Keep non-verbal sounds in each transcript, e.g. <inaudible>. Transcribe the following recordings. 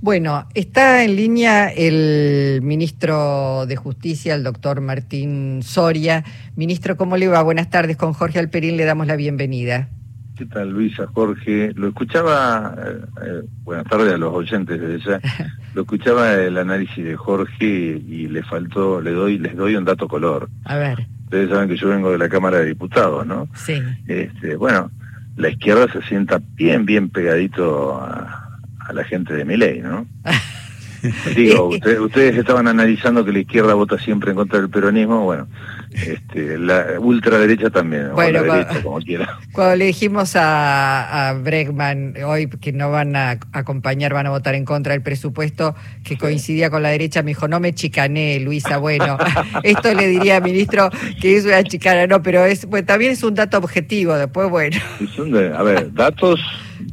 Bueno, está en línea el ministro de Justicia, el doctor Martín Soria. Ministro, ¿cómo le va? Buenas tardes. Con Jorge Alperín le damos la bienvenida. ¿Qué tal, Luisa, Jorge? Lo escuchaba, eh, eh, buenas tardes a los oyentes de ella, <laughs> lo escuchaba el análisis de Jorge y le faltó, le doy, les doy un dato color. A ver. Ustedes saben que yo vengo de la Cámara de Diputados, ¿no? Sí. Este, bueno, la izquierda se sienta bien, bien pegadito a, a la gente de mi ley, ¿no? <laughs> Digo, ustedes estaban analizando que la izquierda vota siempre en contra del peronismo, bueno, este, la ultraderecha también, bueno, la derecha, como quiera. Cuando le dijimos a, a Bregman hoy que no van a acompañar, van a votar en contra del presupuesto que coincidía con la derecha, me dijo, no me chicané, Luisa, bueno, <laughs> esto le diría al ministro que es una chicana, no, pero es, bueno, también es un dato objetivo, después, bueno. a ver, datos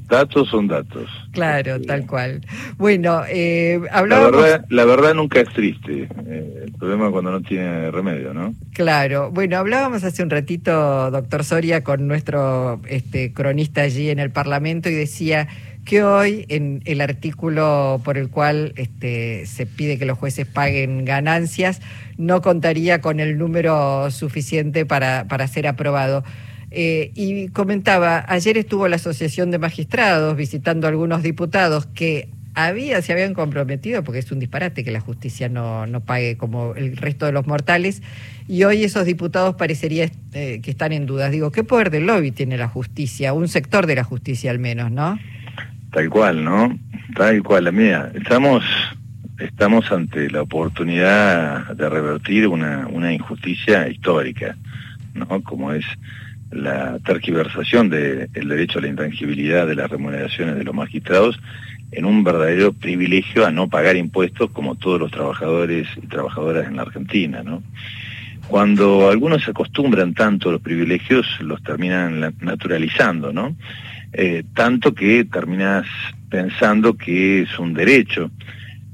Datos son datos. Claro, tal cual. Bueno, eh, La verdad, la verdad nunca es triste. Eh, el problema es cuando no tiene remedio, ¿no? Claro. Bueno, hablábamos hace un ratito, doctor Soria, con nuestro este, cronista allí en el Parlamento y decía que hoy en el artículo por el cual este, se pide que los jueces paguen ganancias no contaría con el número suficiente para, para ser aprobado. Eh, y comentaba, ayer estuvo la Asociación de Magistrados visitando a algunos diputados que había, se habían comprometido, porque es un disparate que la justicia no, no pague como el resto de los mortales, y hoy esos diputados parecería eh, que están en dudas. Digo, ¿qué poder de lobby tiene la justicia? Un sector de la justicia al menos, ¿no? Tal cual, ¿no? Tal cual, la mía. Estamos, estamos ante la oportunidad de revertir una, una injusticia histórica, ¿no? Como es la tergiversación del derecho a la intangibilidad de las remuneraciones de los magistrados en un verdadero privilegio a no pagar impuestos como todos los trabajadores y trabajadoras en la Argentina, ¿no? Cuando algunos se acostumbran tanto a los privilegios, los terminan naturalizando, ¿no? Eh, tanto que terminas pensando que es un derecho.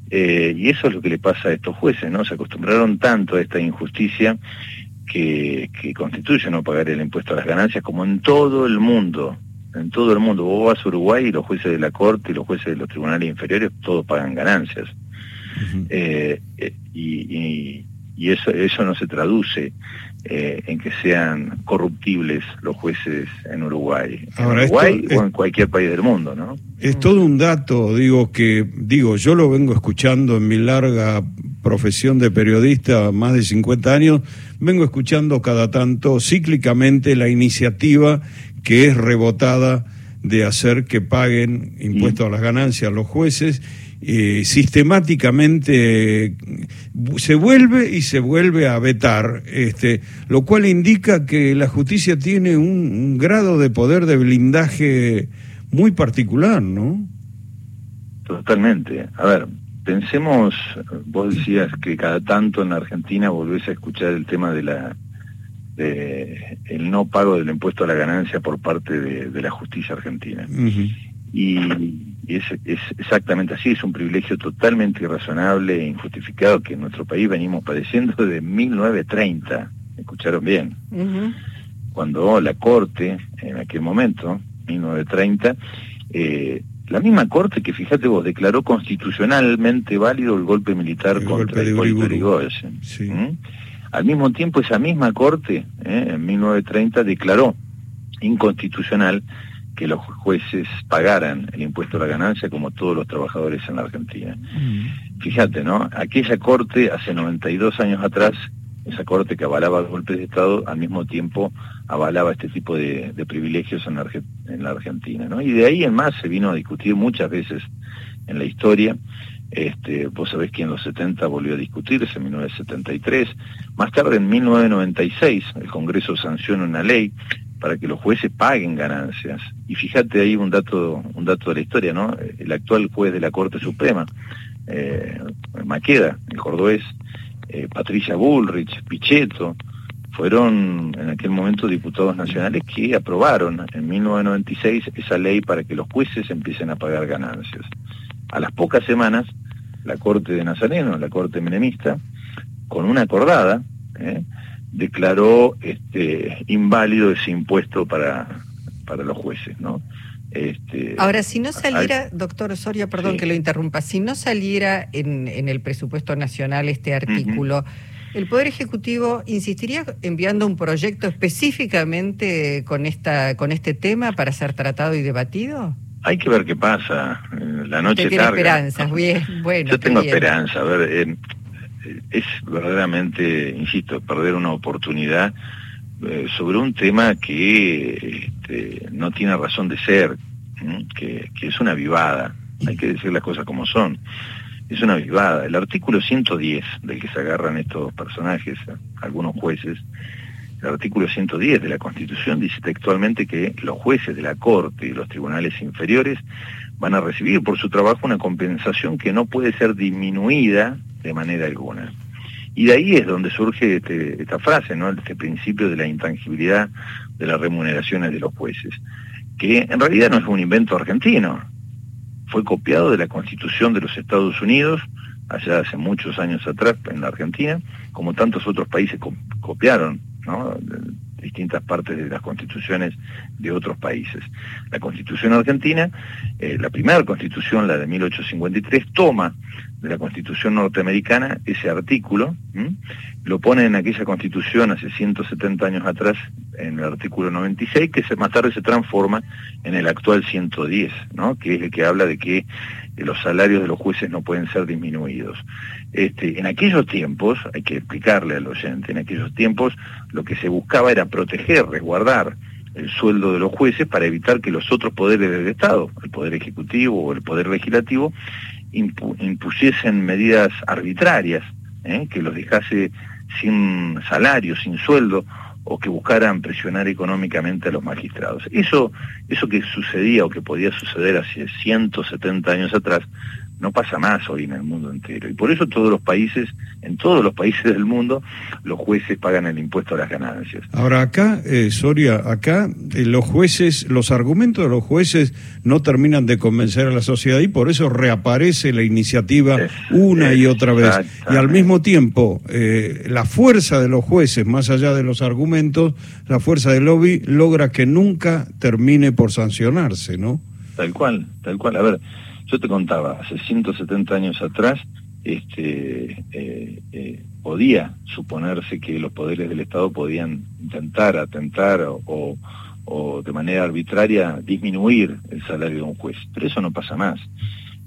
Eh, y eso es lo que le pasa a estos jueces, ¿no? Se acostumbraron tanto a esta injusticia que, constituye no pagar el impuesto a las ganancias, como en todo el mundo. En todo el mundo. Vos vas a Uruguay y los jueces de la Corte y los jueces de los tribunales inferiores todos pagan ganancias. Eh, eh, y, eso, eso no se traduce eh, en que sean corruptibles los jueces en Uruguay, en Uruguay o en cualquier país del mundo, ¿no? Es todo un dato, digo que digo, yo lo vengo escuchando en mi larga profesión de periodista, más de 50 años, vengo escuchando cada tanto cíclicamente la iniciativa que es rebotada de hacer que paguen impuestos a las ganancias los jueces eh, sistemáticamente se vuelve y se vuelve a vetar, este, lo cual indica que la justicia tiene un, grado de poder de blindaje muy particular, ¿no? Totalmente. A ver, pensemos, vos decías que cada tanto en Argentina volvés a escuchar el tema de la de el no pago del impuesto a la ganancia por parte de, la justicia argentina. Y es, exactamente así, es un privilegio totalmente irrazonable e injustificado que en nuestro país venimos padeciendo desde 1930, escucharon bien, cuando la Corte, en aquel momento, 1930, eh, la misma Corte que, fíjate vos, declaró constitucionalmente válido el golpe militar contra el ¿Mm? Al mismo tiempo, esa misma Corte, eh, en 1930, declaró inconstitucional que los jueces pagaran el impuesto a la ganancia como todos los trabajadores en la Argentina. Mm. Fíjate, ¿no? Aquella corte, hace 92 años atrás, esa corte que avalaba golpes de Estado, al mismo tiempo avalaba este tipo de, privilegios en la, en la, Argentina, ¿no? Y de ahí en más se vino a discutir muchas veces en la historia. Este, vos sabés que en los 70 volvió a discutirse, en 1973. Más tarde, en 1996, el Congreso sanciona una ley para que los jueces paguen ganancias. Y fíjate ahí un dato, un dato de la historia, ¿no? El actual juez de la Corte Suprema, eh, Maqueda, el cordobés, eh, Patricia Bullrich, Pichetto, fueron en aquel momento diputados nacionales que aprobaron en 1996 esa ley para que los jueces empiecen a pagar ganancias. A las pocas semanas, la Corte de Nazareno, la Corte Menemista, con una acordada, ¿eh? declaró este, inválido ese impuesto para, para los jueces, ¿no? Este, Ahora, si no saliera, doctor Osorio, perdón que lo interrumpa, si no saliera en, el presupuesto nacional este artículo, ¿el Poder Ejecutivo insistiría enviando un proyecto específicamente con, esta, con este tema para ser tratado y debatido? Hay que ver qué pasa. La noche tiene esperanzas, bien, <laughs> bueno. Yo tengo esperanza. A ver, eh, es verdaderamente, insisto, perder una oportunidad eh, sobre un tema que este, no tiene razón de ser, que, es una vivada, hay que decir las cosas como son, es una vivada. El artículo 110 del que se agarran estos personajes, algunos jueces, el artículo 110 de la Constitución dice textualmente que los jueces de la Corte y los tribunales inferiores van a recibir por su trabajo una compensación que no puede ser disminuida de manera alguna. Y de ahí es donde surge este, esta frase, ¿no? este principio de la intangibilidad de las remuneraciones de los jueces, que en realidad no es un invento argentino, fue copiado de la Constitución de los Estados Unidos, allá hace muchos años atrás en la Argentina, como tantos otros países copiaron distintas partes de las constituciones de otros países. La constitución argentina, eh, la primera constitución, la de 1853, toma de la constitución norteamericana ese artículo, lo pone en aquella constitución hace 170 años atrás, en el artículo 96, que se, más tarde se transforma en el actual 110, ¿no? que es el que habla de que los salarios de los jueces no pueden ser disminuidos. Este, en aquellos tiempos, hay que explicarle al oyente, en aquellos tiempos lo que se buscaba era proteger, resguardar el sueldo de los jueces para evitar que los otros poderes del Estado, el Poder Ejecutivo o el Poder Legislativo, impusiesen medidas arbitrarias, ¿eh? que los dejase sin salario, sin sueldo, o que buscaran presionar económicamente a los magistrados. Eso, eso que sucedía o que podía suceder hace 170 años atrás, no pasa más hoy en el mundo entero. Y por eso todos los países, en todos los países del mundo, los jueces pagan el impuesto a las ganancias. Ahora acá, eh, Soria, acá eh, los jueces, los argumentos de los jueces no terminan de convencer a la sociedad y por eso reaparece la iniciativa una y otra vez. Y al mismo tiempo, eh, la fuerza de los jueces, más allá de los argumentos, la fuerza del lobby logra que nunca termine por sancionarse, ¿no? Tal cual, tal cual. A ver, yo te contaba, hace 170 años atrás, este, eh, eh, podía suponerse que los poderes del Estado podían intentar atentar o, de manera arbitraria disminuir el salario de un juez, pero eso no pasa más.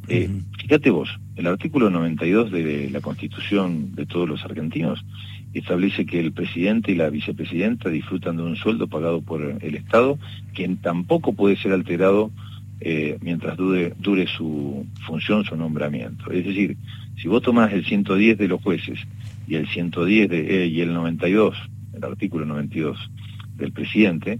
Eh, fíjate vos, el artículo 92 de la Constitución de todos los argentinos establece que el presidente y la vicepresidenta disfrutan de un sueldo pagado por el Estado que tampoco puede ser alterado eh, mientras dure, dure su función, su nombramiento. Es decir, si vos tomás el 110 de los jueces y el 110 de, eh, y el 92, el artículo 92 del presidente,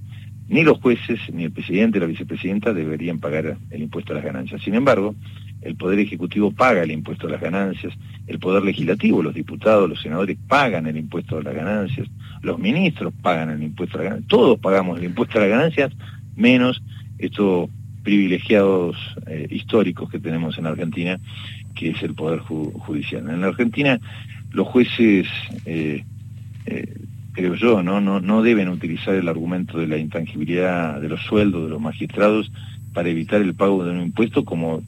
ni los jueces, ni el presidente, la vicepresidenta deberían pagar el impuesto a las ganancias. Sin embargo, el Poder Ejecutivo paga el impuesto a las ganancias, el Poder Legislativo, los diputados, los senadores pagan el impuesto a las ganancias, los ministros pagan el impuesto a las ganancias, todos pagamos el impuesto a las ganancias, menos esto privilegiados eh, históricos que tenemos en Argentina, que es el Poder Judicial. En la Argentina los jueces, eh, eh, creo yo, ¿no? No, no deben utilizar el argumento de la intangibilidad de los sueldos de los magistrados para evitar el pago de un impuesto como,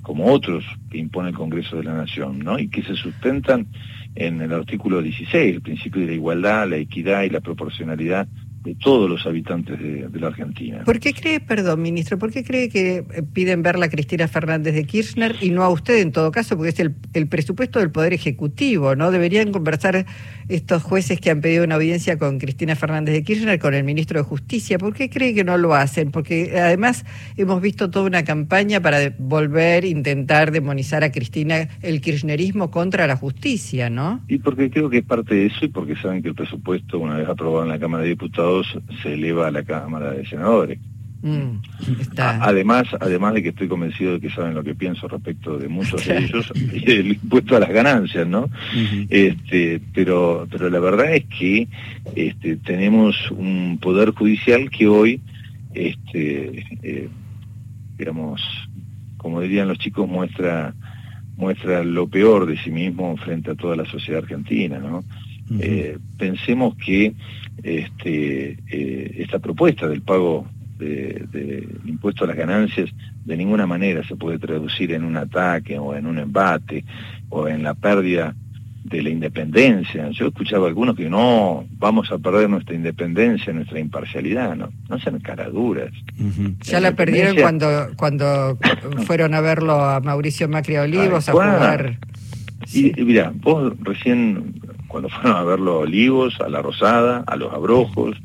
como otros que impone el Congreso de la Nación, ¿no? y que se sustentan en el artículo 16, el principio de la igualdad, la equidad y la proporcionalidad de todos los habitantes de, la Argentina. ¿Por qué cree, perdón, ministro, por qué cree que piden verla a Cristina Fernández de Kirchner y no a usted en todo caso? Porque es el, el presupuesto del Poder Ejecutivo, ¿no? Deberían conversar estos jueces que han pedido una audiencia con Cristina Fernández de Kirchner, con el ministro de Justicia. ¿Por qué cree que no lo hacen? Porque además hemos visto toda una campaña para volver a intentar demonizar a Cristina el kirchnerismo contra la justicia, ¿no? Y porque creo que es parte de eso y porque saben que el presupuesto, una vez aprobado en la Cámara de Diputados, se eleva a la Cámara de Senadores. Mm, además, además de que estoy convencido de que saben lo que pienso respecto de muchos de <laughs> ellos el impuesto a las ganancias, ¿no? este, pero, pero la verdad es que este, tenemos un poder judicial que hoy, este, eh, digamos, como dirían los chicos, muestra muestra lo peor de sí mismo frente a toda la sociedad argentina, ¿no? Eh, pensemos que este, eh, esta propuesta del pago del impuesto a las ganancias de ninguna manera se puede traducir en un ataque o en un embate o en la pérdida de la independencia. Yo escuchaba a algunos que no, vamos a perder nuestra independencia, nuestra imparcialidad, no, no sean caraduras. Ya la, perdieron cuando cuando <coughs> fueron a verlo a Mauricio Macri a Olivos a jugar. Y, mira, vos recién, cuando fueron a verlo a Olivos, a La Rosada, a Los Abrojos,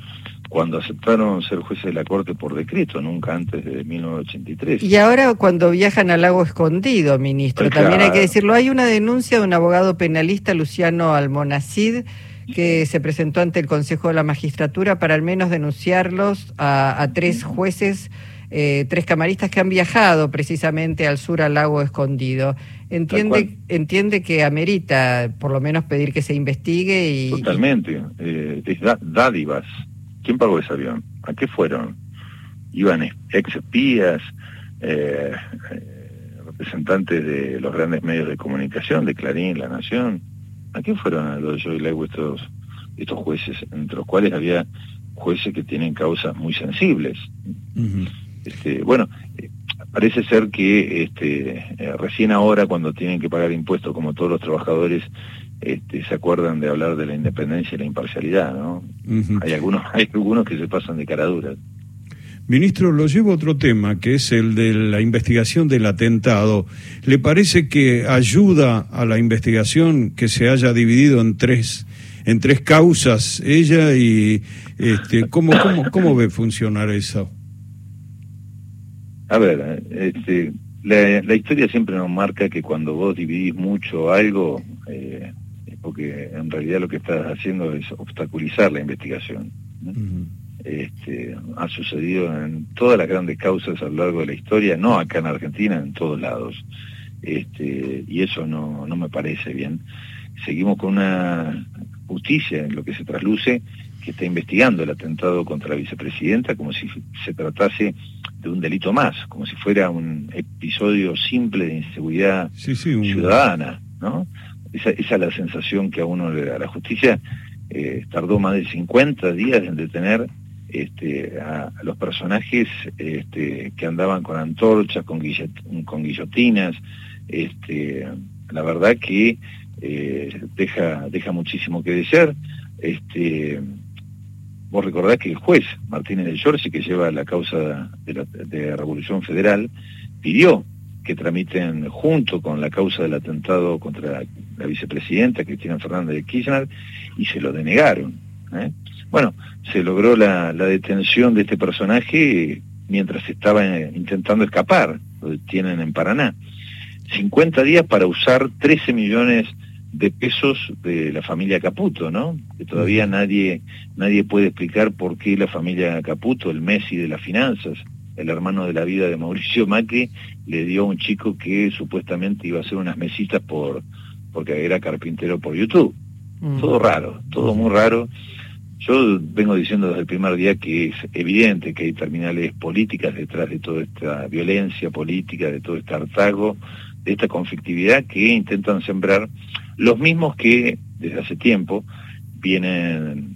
cuando aceptaron ser jueces de la Corte por decreto, nunca antes de 1983. Y ahora cuando viajan al lago escondido, ministro, pues también hay que decirlo, hay una denuncia de un abogado penalista, Luciano Almonacid, que se presentó ante el Consejo de la Magistratura para al menos denunciarlos a, tres jueces, eh, tres camaristas que han viajado precisamente al sur al lago escondido. Entiende, entiende que amerita por lo menos pedir que se investigue y... Totalmente, eh, es dádivas ¿Quién pagó ese avión? ¿A qué fueron? Iban ex espías, eh, eh, representantes de los grandes medios de comunicación, de Clarín, La Nación. ¿A qué fueron a los Joy estos, estos jueces, entre los cuales había jueces que tienen causas muy sensibles? Este, bueno, eh, parece ser que este, recién ahora, cuando tienen que pagar impuestos como todos los trabajadores, este, se acuerdan de hablar de la independencia y la imparcialidad, ¿no? Hay algunos, <laughs> hay algunos que se pasan de caraduras. Ministro, lo llevo a otro tema, que es el de la investigación del atentado. ¿Le parece que ayuda a la investigación que se haya dividido en tres, en tres causas ella y este, ¿cómo, cómo, cómo ve funcionar eso? A ver, este, la, la, historia siempre nos marca que cuando vos dividís mucho algo, eh, porque en realidad lo que estás haciendo es obstaculizar la investigación. este, ha sucedido en todas las grandes causas a lo largo de la historia, no acá en Argentina, en todos lados. Este, y eso no, no me parece bien. Seguimos con una justicia en lo que se trasluce que está investigando el atentado contra la vicepresidenta como si se tratase de un delito más, como si fuera un episodio simple de inseguridad ciudadana, ¿no? Esa, es la sensación que a uno le da. La justicia eh, tardó más de 50 días en detener este, a, los personajes este, que andaban con antorchas, con, con guillotinas. Este, la verdad que eh, deja, deja muchísimo que desear. Este, vos recordás que el juez Martínez de Giorgi, que lleva la causa de la Revolución Federal, pidió que tramiten junto con la causa del atentado contra la vicepresidenta Cristina Fernández de Kirchner y se lo denegaron. ¿eh? Bueno, se logró la, detención de este personaje mientras estaba eh, intentando escapar, lo detienen en Paraná. 50 días para usar 13 millones de pesos de la familia Caputo, ¿no? Que todavía nadie, nadie puede explicar por qué la familia Caputo, el Messi de las finanzas, el hermano de la vida de Mauricio Macri, le dio a un chico que supuestamente iba a hacer unas mesitas por porque era carpintero por YouTube. Mm. Todo raro, todo muy raro. Yo vengo diciendo desde el primer día que es evidente que hay terminales políticas detrás de toda esta violencia política, de todo este hartazgo, de esta conflictividad que intentan sembrar los mismos que desde hace tiempo vienen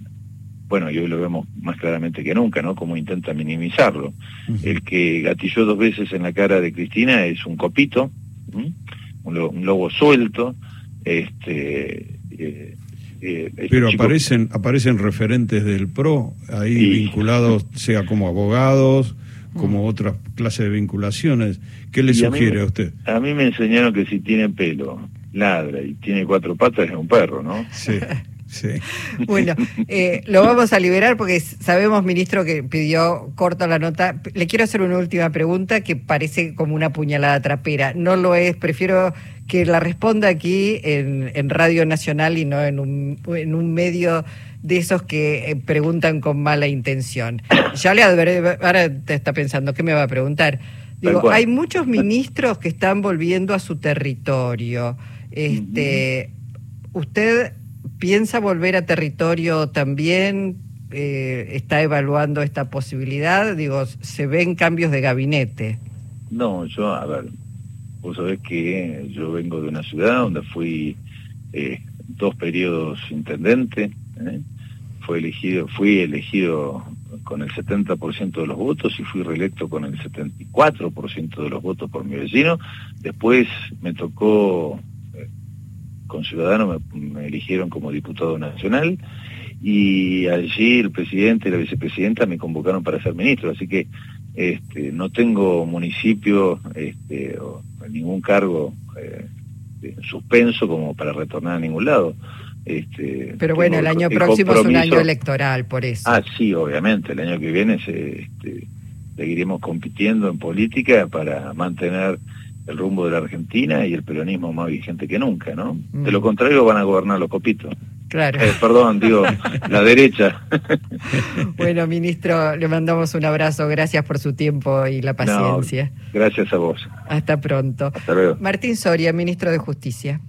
bueno, y hoy lo vemos más claramente que nunca, ¿no? Como intenta minimizarlo. El que gatilló dos veces en la cara de Cristina es un copito, un, lobo suelto, este... Eh, eh, este Pero aparecen aparecen referentes del PRO ahí vinculados, <laughs> sea como abogados, como otras clases de vinculaciones. ¿Qué le sugiere a, usted? A mí me enseñaron que si tiene pelo, ladra y tiene cuatro patas es un perro, ¿no? Sí. Sí. <laughs> Bueno, eh, lo vamos a liberar porque sabemos, ministro, que pidió corto la nota. Le quiero hacer una última pregunta que parece como una puñalada trapera. No lo es, prefiero que la responda aquí en, Radio Nacional y no en un, en un medio de esos que eh, preguntan con mala intención. <coughs> Ya le adveré, ahora te está pensando, ¿qué me va a preguntar? Digo, hay muchos ministros que están volviendo a su territorio. Este, ¿Usted ¿Piensa volver a territorio también? Eh, ¿Está evaluando esta posibilidad? Digo, ¿se ven cambios de gabinete? No, yo, a ver, vos sabés que yo vengo de una ciudad donde fui eh, dos periodos intendente, ¿eh? fue elegido, fui elegido con el 70% de los votos y fui reelecto con el 74% de los votos por mi vecino. Después me tocó, con Ciudadanos me, eligieron como diputado nacional y allí el presidente y la vicepresidenta me convocaron para ser ministro, así que este, no tengo municipio este, o ningún cargo eh, suspenso como para retornar a ningún lado. Este, Pero bueno, el año próximo es un año electoral, por eso. Ah, sí, obviamente, el año que viene este, seguiremos compitiendo en política para mantener el rumbo de la Argentina y el peronismo más vigente que nunca, ¿no? De lo mm. contrario van a gobernar los copitos. Claro. Eh, perdón, digo, <laughs> la derecha. bueno, ministro, le mandamos un abrazo. Gracias por su tiempo y la paciencia. gracias a vos. Hasta pronto. Hasta luego. Martín Soria, ministro de Justicia.